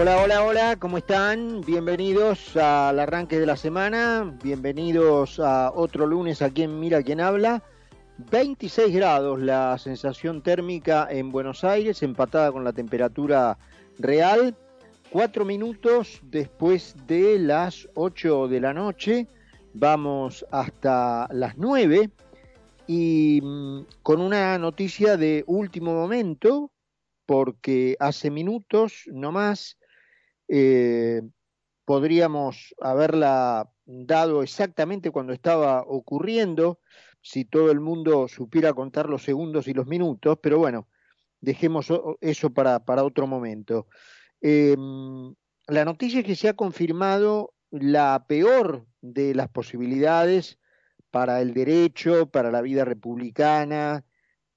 Hola, hola, hola, ¿cómo están? Bienvenidos al arranque de la semana, bienvenidos a otro lunes aquí en Mira quién habla. 26 grados la sensación térmica en Buenos Aires, empatada con la temperatura real. Cuatro minutos después de las 8 de la noche, vamos hasta las 9 y mm, con una noticia de último momento, porque hace minutos nomás eh, podríamos haberla dado exactamente cuando estaba ocurriendo, si todo el mundo supiera contar los segundos y los minutos, pero bueno, dejemos eso para, para otro momento. Em, la noticia es que se ha confirmado la peor de las posibilidades para el derecho, para la vida republicana,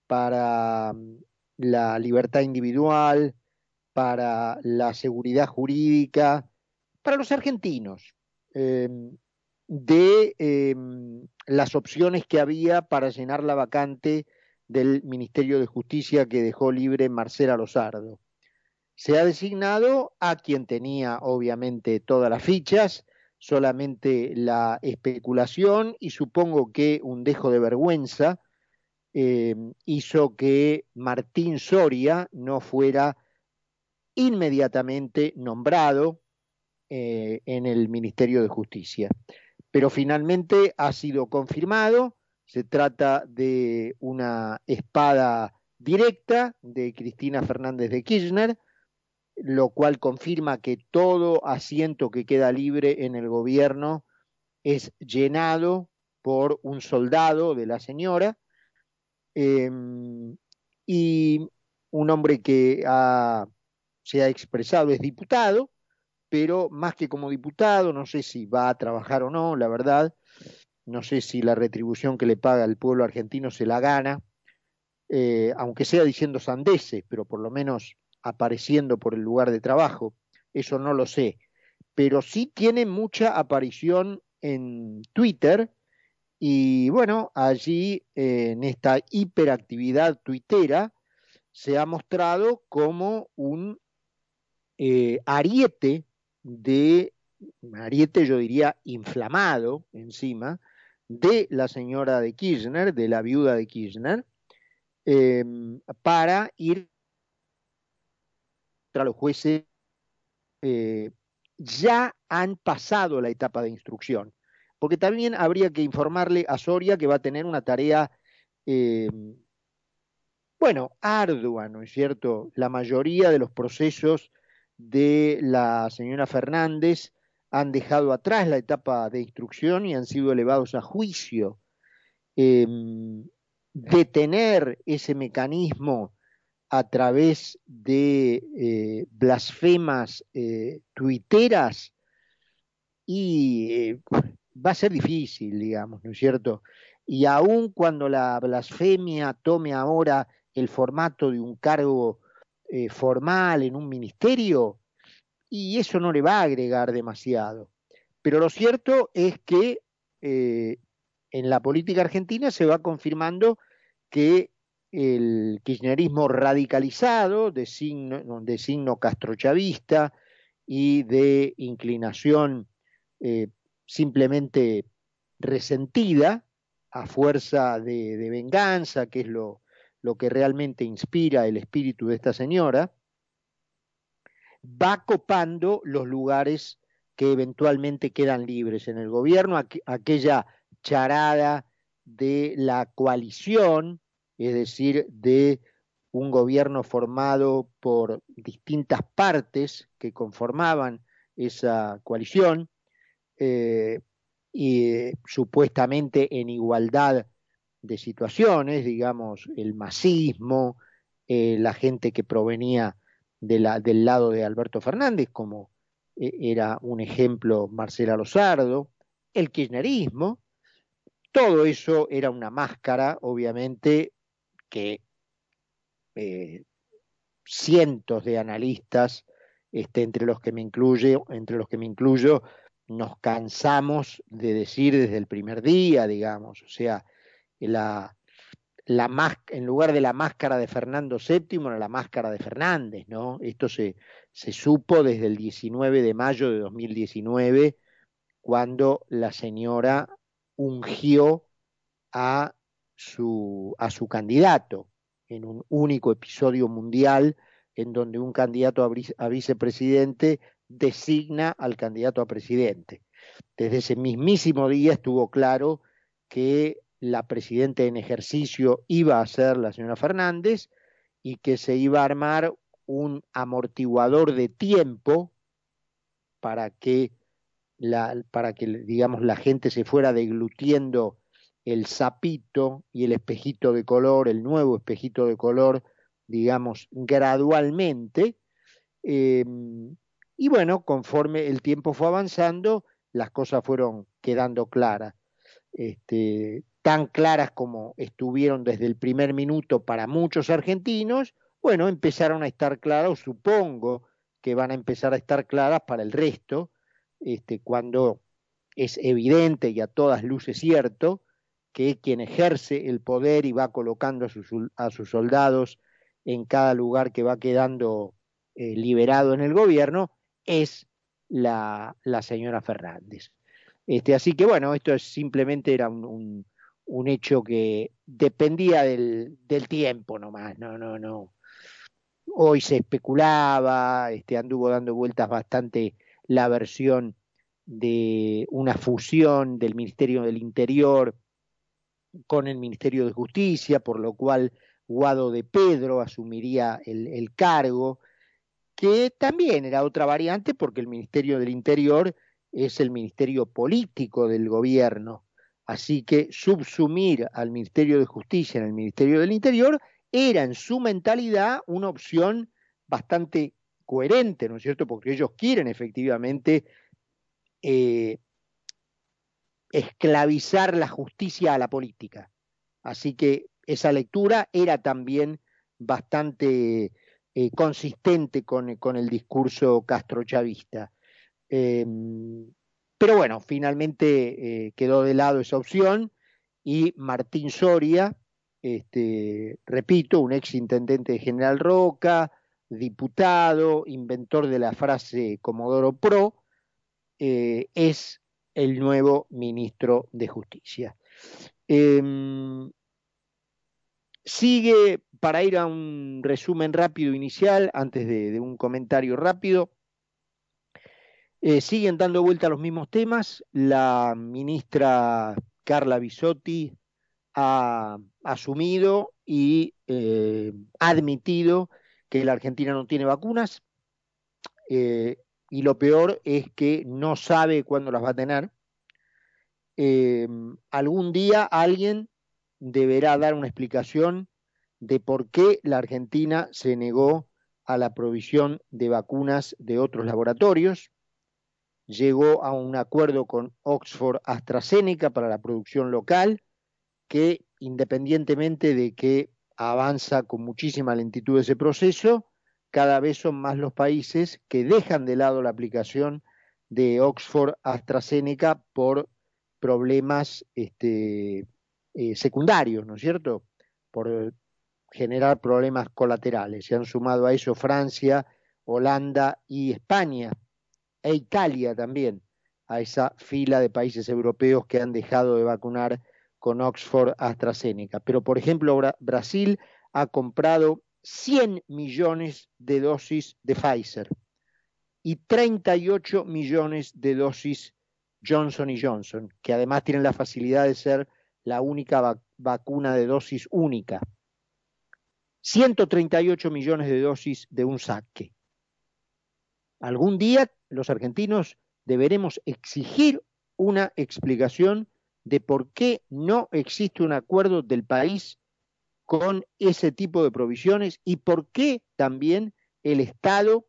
para mm, la libertad individual, para la seguridad jurídica, para los argentinos, em, de em, las opciones que había para llenar la vacante del Ministerio de Justicia que dejó libre Marcela Lozardo. Se ha designado a quien tenía obviamente todas las fichas, solamente la especulación y supongo que un dejo de vergüenza em, hizo que Martín Soria no fuera inmediatamente nombrado eh, en el Ministerio de Justicia. Pero finalmente ha sido confirmado, se trata de una espada directa de Cristina Fernández de Kirchner, lo cual confirma que todo asiento que queda libre en el gobierno es llenado por un soldado de la señora em, y un hombre que ha se ha expresado, es diputado, pero más que como diputado, no sé si va a trabajar o no, la verdad, no sé si la retribución que le paga el pueblo argentino se la gana, eh, aunque sea diciendo sandeces, pero por lo menos apareciendo por el lugar de trabajo, eso no lo sé, pero sí tiene mucha aparición en Twitter y bueno, allí eh, en esta hiperactividad tuitera se ha mostrado como un eh, ariete de, ariete yo diría inflamado encima, de la señora de Kirchner, de la viuda de Kirchner, em, para ir contra los jueces eh, ya han pasado la etapa de instrucción. Porque también habría que informarle a Soria que va a tener una tarea, em, bueno, ardua, ¿no es cierto? La mayoría de los procesos de la señora Fernández han dejado atrás la etapa de instrucción y han sido elevados a juicio. Em, detener ese mecanismo a través de eh, blasfemas eh, tuiteras y eh, va a ser difícil, digamos, ¿no es cierto? Y aun cuando la blasfemia tome ahora el formato de un cargo eh, formal en un ministerio y eso no le va a agregar demasiado. Pero lo cierto es que eh, en la política argentina se va confirmando que el kirchnerismo radicalizado de signo, de castrochavista y de inclinación eh, simplemente resentida a fuerza de venganza, que es lo, lo que realmente inspira el espíritu de esta señora, va copando los lugares que eventualmente quedan libres en el gobierno, aquella charada de la coalición, es decir, de un gobierno formado por distintas partes que conformaban esa coalición, eh, y eh, supuestamente en igualdad de situaciones, digamos, el masismo, eh, la gente que provenía del lado de Alberto Fernández, como eh, era un ejemplo Marcela Lozardo, el kirchnerismo, todo eso era una máscara, obviamente, que eh, cientos de analistas, este, entre los que me incluyo, entre los que me incluyo, nos cansamos de decir desde el primer día, digamos, o sea, en lugar de la máscara de Fernando VII, era la máscara de Fernández, ¿no? Esto se, se supo desde el 19 de mayo de 2019, cuando la señora ungió a su, a su candidato en un único episodio mundial en donde un candidato a, vicepresidente designa al candidato a presidente. Desde ese mismísimo día estuvo claro que la presidenta en ejercicio iba a ser la señora Fernández y que se iba a armar un amortiguador de tiempo para que la, para que digamos la gente se fuera deglutiendo el sapito y el espejito de color, el nuevo espejito de color, digamos, gradualmente. Em, y bueno, conforme el tiempo fue avanzando, las cosas fueron quedando claras. Este, tan claras como estuvieron desde el primer minuto para muchos argentinos, bueno, empezaron a estar claras, supongo que van a empezar a estar claras para el resto, este, cuando es evidente y a todas luces cierto que quien ejerce el poder y va colocando a sus, a sus soldados en cada lugar que va quedando eh, liberado en el gobierno es la, la señora Fernández. Este, así que bueno, esto es, simplemente era un, hecho que dependía del, del, tiempo nomás, no, no, no. Hoy se especulaba, este, anduvo dando vueltas bastante la versión de una fusión del Ministerio del Interior con el Ministerio de Justicia, por lo cual Guado de Pedro asumiría el, cargo, que también era otra variante porque el Ministerio del Interior es el ministerio político del gobierno. Así que subsumir al Ministerio de Justicia en el Ministerio del Interior era en su mentalidad una opción bastante coherente, ¿no es cierto? Porque ellos quieren efectivamente eh, esclavizar la justicia a la política. Así que esa lectura era también bastante eh, consistente con, el discurso castrochavista. Em, pero bueno, finalmente eh, quedó de lado esa opción y Martín Soria, este, repito, un ex intendente de General Roca, diputado, inventor de la frase Comodoro Pro, eh, es el nuevo ministro de Justicia. Em, sigue, para ir a un resumen rápido inicial, antes de, un comentario rápido, eh, siguen dando vuelta a los mismos temas. La ministra Carla Bisotti ha asumido y eh, admitido que la Argentina no tiene vacunas. Eh, y lo peor es que no sabe cuándo las va a tener. Eh, algún día alguien deberá dar una explicación de por qué la Argentina se negó a la provisión de vacunas de otros laboratorios, llegó a un acuerdo con Oxford AstraZeneca para la producción local, que independientemente de que avanza con muchísima lentitud ese proceso, cada vez son más los países que dejan de lado la aplicación de Oxford AstraZeneca por problemas este, eh, secundarios, ¿no es cierto? Por generar problemas colaterales. Se han sumado a eso Francia, Holanda y España, e Italia también, a esa fila de países europeos que han dejado de vacunar con Oxford AstraZeneca. Pero, por ejemplo, Brasil ha comprado 100 millones de dosis de Pfizer y 38 millones de dosis Johnson y Johnson, que además tienen la facilidad de ser la única vacuna de dosis única. 138 millones de dosis de un saque. Algún día los argentinos deberemos exigir una explicación de por qué no existe un acuerdo del país con ese tipo de provisiones y por qué también el Estado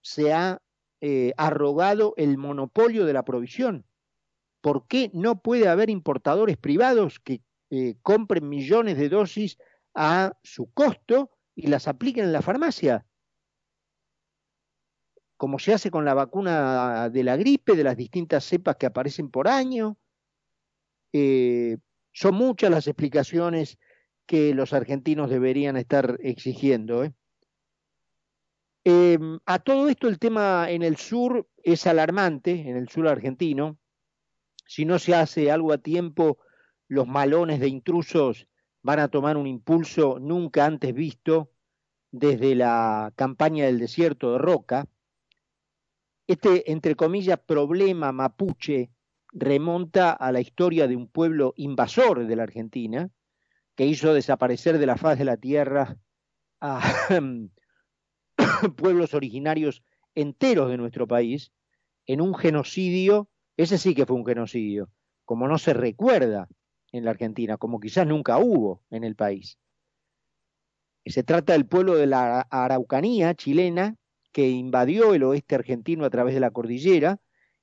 se ha eh, arrogado el monopolio de la provisión. ¿Por qué no puede haber importadores privados que eh, compren millones de dosis a su costo y las apliquen en la farmacia? Como se hace con la vacuna de la gripe, de las distintas cepas que aparecen por año. Eh, son muchas las explicaciones que los argentinos deberían estar exigiendo. ¿eh? Em, a todo esto el tema en el sur es alarmante, en el sur argentino. Si no se hace algo a tiempo, los malones de intrusos van a tomar un impulso nunca antes visto desde la campaña del desierto de Roca. Este, entre comillas, problema mapuche remonta a la historia de un pueblo invasor de la Argentina, que hizo desaparecer de la faz de la tierra a pueblos originarios enteros de nuestro país en un genocidio, ese sí que fue un genocidio, como no se recuerda en la Argentina, como quizás nunca hubo en el país. Se trata del pueblo de la Araucanía chilena que invadió el oeste argentino a través de la cordillera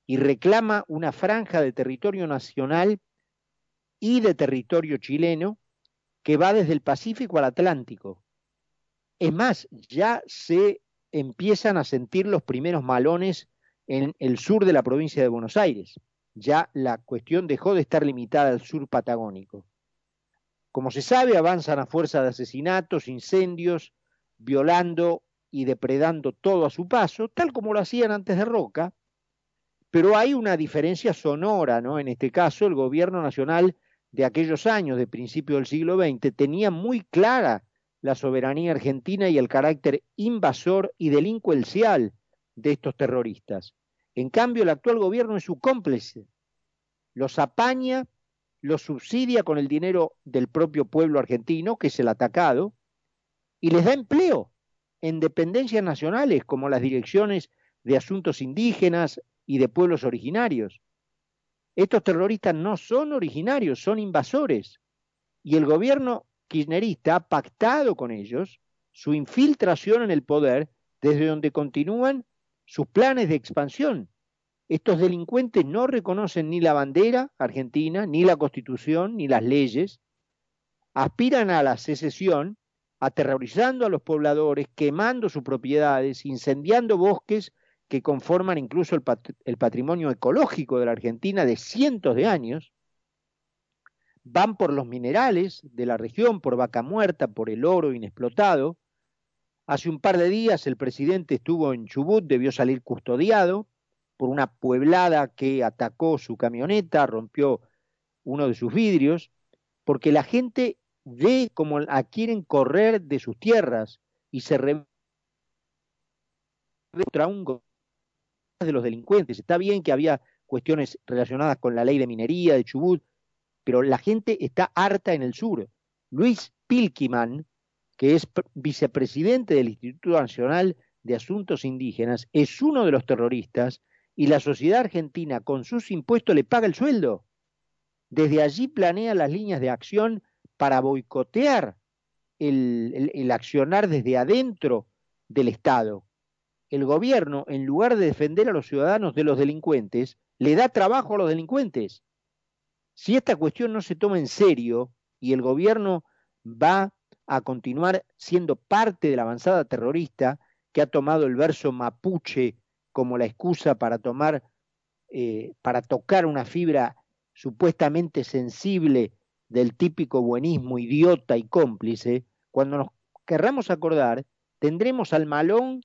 y reclama una franja de territorio nacional y de territorio chileno que va desde el Pacífico al Atlántico. Es más, ya se empiezan a sentir los primeros malones en el sur de la provincia de Buenos Aires. Ya la cuestión dejó de estar limitada al sur patagónico. Como se sabe, avanzan a fuerza de asesinatos, incendios, violando y depredando todo a su paso, tal como lo hacían antes de Roca, pero hay una diferencia sonora, ¿no? En este caso, el gobierno nacional de aquellos años, de principio del siglo XX, tenía muy clara la soberanía argentina y el carácter invasor y delincuencial de estos terroristas. En cambio, el actual gobierno es su cómplice. Los apaña lo subsidia con el dinero del propio pueblo argentino, que es el atacado, y les da empleo en dependencias nacionales como las direcciones de asuntos indígenas y de pueblos originarios. Estos terroristas no son originarios, son invasores. Y el gobierno kirchnerista ha pactado con ellos su infiltración en el poder desde donde continúan sus planes de expansión estos delincuentes no reconocen ni la bandera argentina, ni la constitución, ni las leyes. Aspiran a la secesión, aterrorizando a los pobladores, quemando sus propiedades, incendiando bosques que conforman incluso el, patrimonio ecológico de la Argentina de cientos de años. Van por los minerales de la región, por vaca muerta, por el oro inexplotado. Hace un par de días el presidente estuvo en Chubut, debió salir custodiado por una pueblada que atacó su camioneta, rompió uno de sus vidrios, porque la gente ve como la quieren correr de sus tierras y se re contra un de los delincuentes. Está bien que había cuestiones relacionadas con la ley de minería de Chubut, pero la gente está harta en el sur. Luis Pilkiman, que es vicepresidente del Instituto Nacional de Asuntos Indígenas, es uno de los terroristas y la sociedad argentina con sus impuestos le paga el sueldo. Desde allí planea las líneas de acción para boicotear el, accionar desde adentro del Estado. El gobierno, en lugar de defender a los ciudadanos de los delincuentes, le da trabajo a los delincuentes. Si esta cuestión no se toma en serio y el gobierno va a continuar siendo parte de la avanzada terrorista que ha tomado el verso mapuche como la excusa para tomar, eh, para tocar una fibra supuestamente sensible del típico buenismo idiota y cómplice, cuando nos querramos acordar, tendremos al malón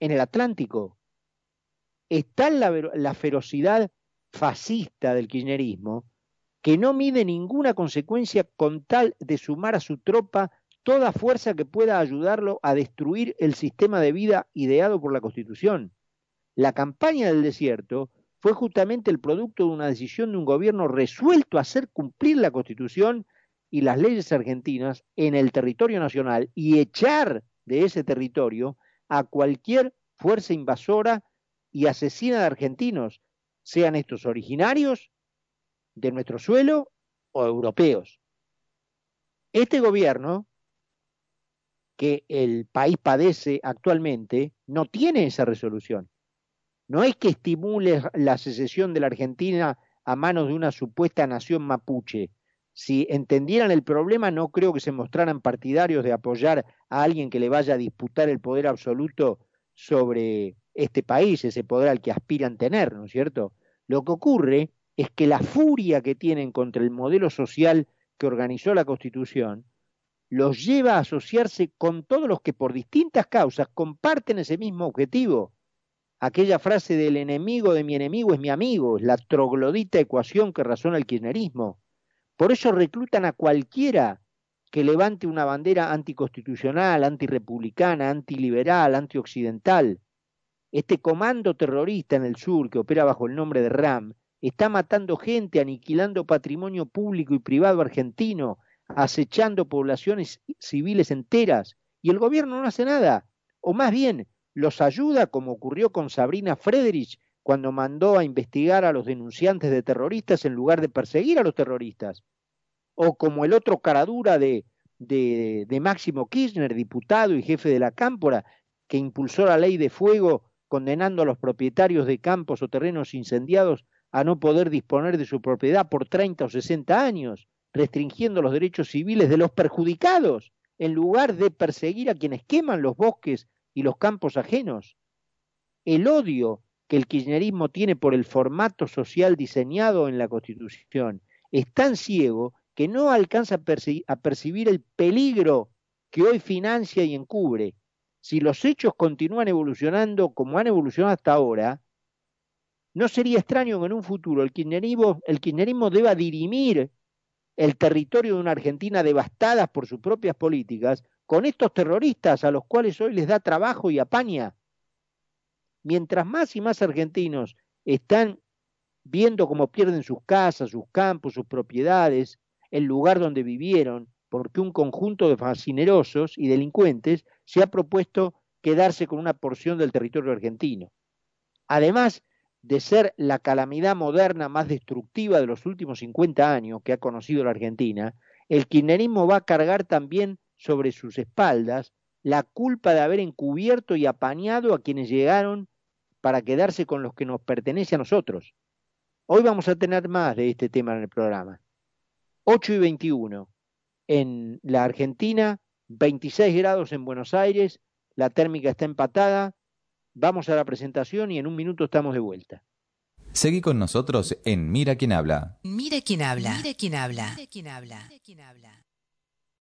en el Atlántico. Está la, la ferocidad fascista del kirchnerismo, que no mide ninguna consecuencia con tal de sumar a su tropa toda fuerza que pueda ayudarlo a destruir el sistema de vida ideado por la Constitución. La campaña del desierto fue justamente el producto de una decisión de un gobierno resuelto a hacer cumplir la Constitución y las leyes argentinas en el territorio nacional y echar de ese territorio a cualquier fuerza invasora y asesina de argentinos, sean estos originarios de nuestro suelo o europeos. Este gobierno que el país padece actualmente no tiene esa resolución no es que estimule la secesión de la Argentina a manos de una supuesta nación mapuche. Si entendieran el problema, no creo que se mostraran partidarios de apoyar a alguien que le vaya a disputar el poder absoluto sobre este país, ese poder al que aspiran tener, ¿no es cierto? Lo que ocurre es que la furia que tienen contra el modelo social que organizó la Constitución los lleva a asociarse con todos los que por distintas causas comparten ese mismo objetivo. Aquella frase del enemigo de mi enemigo es mi amigo, es la troglodita ecuación que razona el kirchnerismo. Por eso reclutan a cualquiera que levante una bandera anticonstitucional, antirepublicana, antiliberal, antioccidental. Este comando terrorista en el sur, que opera bajo el nombre de RAM, está matando gente, aniquilando patrimonio público y privado argentino, acechando poblaciones civiles enteras, y el gobierno no hace nada, o más bien los ayuda como ocurrió con Sabrina Frederich cuando mandó a investigar a los denunciantes de terroristas en lugar de perseguir a los terroristas, o como el otro caradura de, de, de Máximo Kirchner, diputado y jefe de la Cámpora, que impulsó la ley de fuego condenando a los propietarios de campos o terrenos incendiados a no poder disponer de su propiedad por 30 o 60 años, restringiendo los derechos civiles de los perjudicados, en lugar de perseguir a quienes queman los bosques y los campos ajenos. El odio que el kirchnerismo tiene por el formato social diseñado en la Constitución es tan ciego que no alcanza a, percibir el peligro que hoy financia y encubre si los hechos continúan evolucionando como han evolucionado hasta ahora, no sería extraño que en un futuro el kirchnerismo, el kirchnerismo deba dirimir el territorio de una Argentina devastada por sus propias políticas con estos terroristas a los cuales hoy les da trabajo y apaña. Mientras más y más argentinos están viendo cómo pierden sus casas, sus campos, sus propiedades, el lugar donde vivieron, porque un conjunto de fascinerosos y delincuentes se ha propuesto quedarse con una porción del territorio argentino. Además de ser la calamidad moderna más destructiva de los últimos 50 años que ha conocido la Argentina, el kirchnerismo va a cargar también sobre sus espaldas la culpa de haber encubierto y apañado a quienes llegaron para quedarse con los que nos pertenece a nosotros. Hoy vamos a tener más de este tema en el programa. 8 y 21 en la Argentina, 26 grados en Buenos Aires, la térmica está empatada. Vamos a la presentación y en un minuto estamos de vuelta. Seguí con nosotros en Mira quién habla. Mira quién habla. Mira quién habla. Mira quién habla. Mira quién habla.